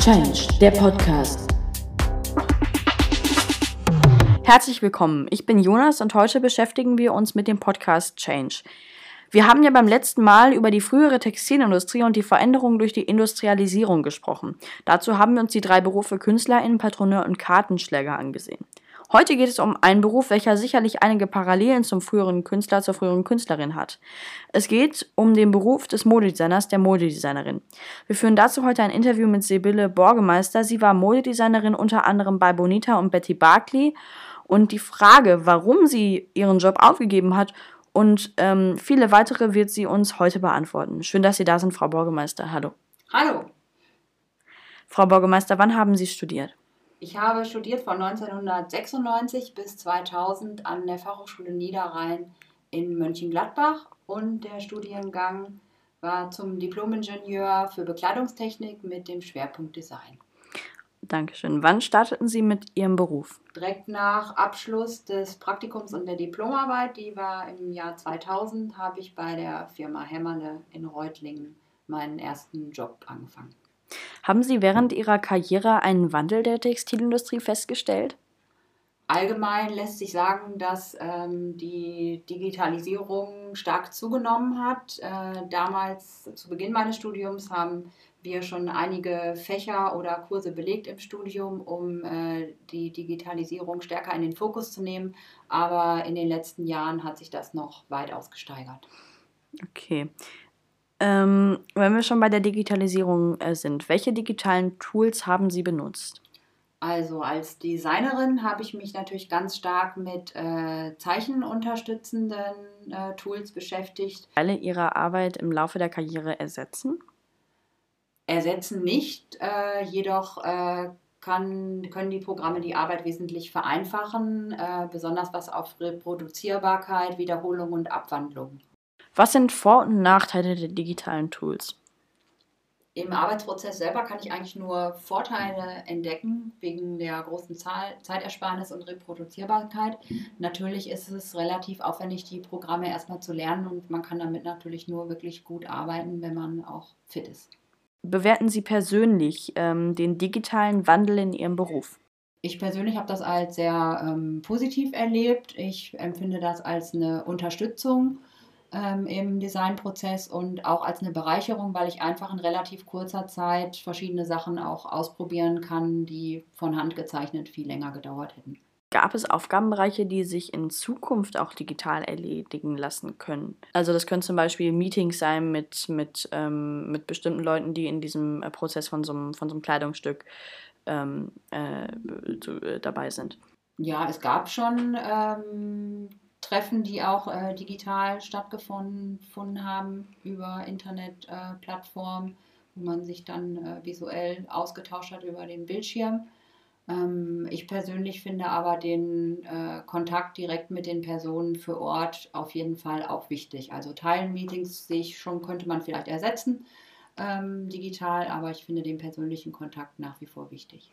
Change, der Podcast. Herzlich willkommen. Ich bin Jonas und heute beschäftigen wir uns mit dem Podcast Change. Wir haben ja beim letzten Mal über die frühere Textilindustrie und die Veränderung durch die Industrialisierung gesprochen. Dazu haben wir uns die drei Berufe Künstlerin, Patroneur und Kartenschläger angesehen. Heute geht es um einen Beruf, welcher sicherlich einige Parallelen zum früheren Künstler, zur früheren Künstlerin hat. Es geht um den Beruf des Modedesigners, der Modedesignerin. Wir führen dazu heute ein Interview mit Sibylle Borgemeister. Sie war Modedesignerin unter anderem bei Bonita und Betty Barclay. Und die Frage, warum sie ihren Job aufgegeben hat und ähm, viele weitere wird sie uns heute beantworten. Schön, dass Sie da sind, Frau Borgemeister. Hallo. Hallo. Frau Borgemeister, wann haben Sie studiert? Ich habe studiert von 1996 bis 2000 an der Fachhochschule Niederrhein in Mönchengladbach und der Studiengang war zum Diplomingenieur für Bekleidungstechnik mit dem Schwerpunkt Design. Dankeschön. Wann starteten Sie mit Ihrem Beruf? Direkt nach Abschluss des Praktikums und der Diplomarbeit, die war im Jahr 2000, habe ich bei der Firma Hämmerle in Reutlingen meinen ersten Job angefangen. Haben Sie während Ihrer Karriere einen Wandel der Textilindustrie festgestellt? Allgemein lässt sich sagen, dass ähm, die Digitalisierung stark zugenommen hat. Äh, damals, zu Beginn meines Studiums, haben wir schon einige Fächer oder Kurse belegt im Studium, um äh, die Digitalisierung stärker in den Fokus zu nehmen. Aber in den letzten Jahren hat sich das noch weit ausgesteigert. Okay. Ähm, wenn wir schon bei der Digitalisierung äh, sind, welche digitalen Tools haben Sie benutzt? Also als Designerin habe ich mich natürlich ganz stark mit äh, zeichenunterstützenden äh, Tools beschäftigt. Alle Ihre Arbeit im Laufe der Karriere ersetzen? Ersetzen nicht, äh, jedoch äh, kann, können die Programme die Arbeit wesentlich vereinfachen, äh, besonders was auf Reproduzierbarkeit, Wiederholung und Abwandlung was sind Vor- und Nachteile der digitalen Tools? Im Arbeitsprozess selber kann ich eigentlich nur Vorteile entdecken, wegen der großen Zahl, Zeitersparnis und Reproduzierbarkeit. Natürlich ist es relativ aufwendig, die Programme erstmal zu lernen und man kann damit natürlich nur wirklich gut arbeiten, wenn man auch fit ist. Bewerten Sie persönlich ähm, den digitalen Wandel in Ihrem Beruf? Ich persönlich habe das als sehr ähm, positiv erlebt. Ich empfinde das als eine Unterstützung ähm, im Designprozess und auch als eine Bereicherung, weil ich einfach in relativ kurzer Zeit verschiedene Sachen auch ausprobieren kann, die von Hand gezeichnet viel länger gedauert hätten. Gab es Aufgabenbereiche, die sich in Zukunft auch digital erledigen lassen können? Also das können zum Beispiel Meetings sein mit, mit, ähm, mit bestimmten Leuten, die in diesem äh, Prozess von so einem, von so einem Kleidungsstück ähm, äh, äh, dabei sind. Ja, es gab schon ähm, Treffen, die auch äh, digital stattgefunden haben über Internetplattformen, äh, wo man sich dann äh, visuell ausgetauscht hat über den Bildschirm. Ähm, ich persönlich finde aber den äh, Kontakt direkt mit den Personen für Ort auf jeden Fall auch wichtig. Also Teilen-Meetings sehe ich schon, könnte man vielleicht ersetzen ähm, digital, aber ich finde den persönlichen Kontakt nach wie vor wichtig.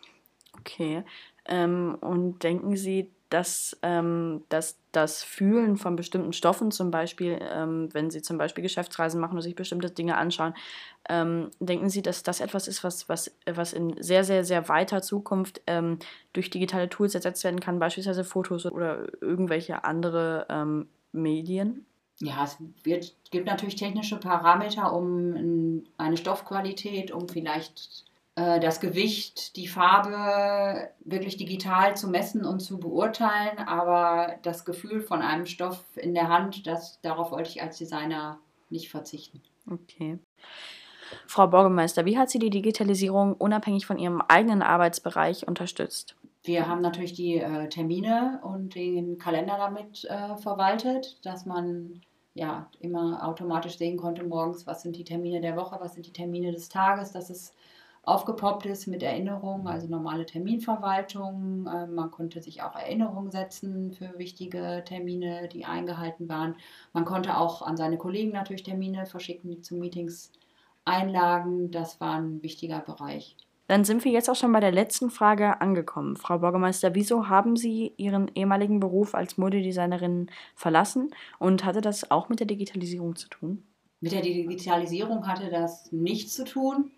Okay. Ähm, und denken Sie, dass, ähm, dass das Fühlen von bestimmten Stoffen, zum Beispiel, ähm, wenn Sie zum Beispiel Geschäftsreisen machen und sich bestimmte Dinge anschauen, ähm, denken Sie, dass das etwas ist, was, was, was in sehr, sehr, sehr weiter Zukunft ähm, durch digitale Tools ersetzt werden kann, beispielsweise Fotos oder irgendwelche andere ähm, Medien? Ja, es wird, gibt natürlich technische Parameter, um eine Stoffqualität, um vielleicht das Gewicht, die Farbe wirklich digital zu messen und zu beurteilen, aber das Gefühl von einem Stoff in der Hand, das, darauf wollte ich als Designer nicht verzichten. Okay. Frau Borgemeister, wie hat sie die Digitalisierung unabhängig von ihrem eigenen Arbeitsbereich unterstützt? Wir haben natürlich die äh, Termine und den Kalender damit äh, verwaltet, dass man ja immer automatisch sehen konnte morgens, was sind die Termine der Woche, was sind die Termine des Tages, dass es aufgepoppt ist mit Erinnerungen, also normale Terminverwaltung. Ähm, man konnte sich auch Erinnerungen setzen für wichtige Termine, die eingehalten waren. Man konnte auch an seine Kollegen natürlich Termine verschicken, die zu Meetings einlagen. Das war ein wichtiger Bereich. Dann sind wir jetzt auch schon bei der letzten Frage angekommen. Frau Bürgermeister, wieso haben Sie Ihren ehemaligen Beruf als Modedesignerin verlassen und hatte das auch mit der Digitalisierung zu tun? Mit der Digitalisierung hatte das nichts zu tun.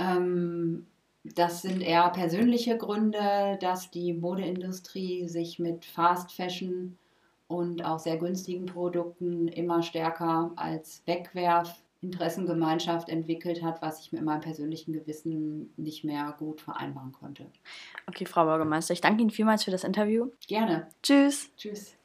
Ähm, Das sind eher persönliche Gründe, dass die Modeindustrie sich mit Fast Fashion und auch sehr günstigen Produkten immer stärker als Wegwerfinteressengemeinschaft entwickelt hat, was ich mit meinem persönlichen Gewissen nicht mehr gut vereinbaren konnte. Okay, Frau Bürgermeister, ich danke Ihnen vielmals für das Interview. Gerne. Tschüss. Tschüss.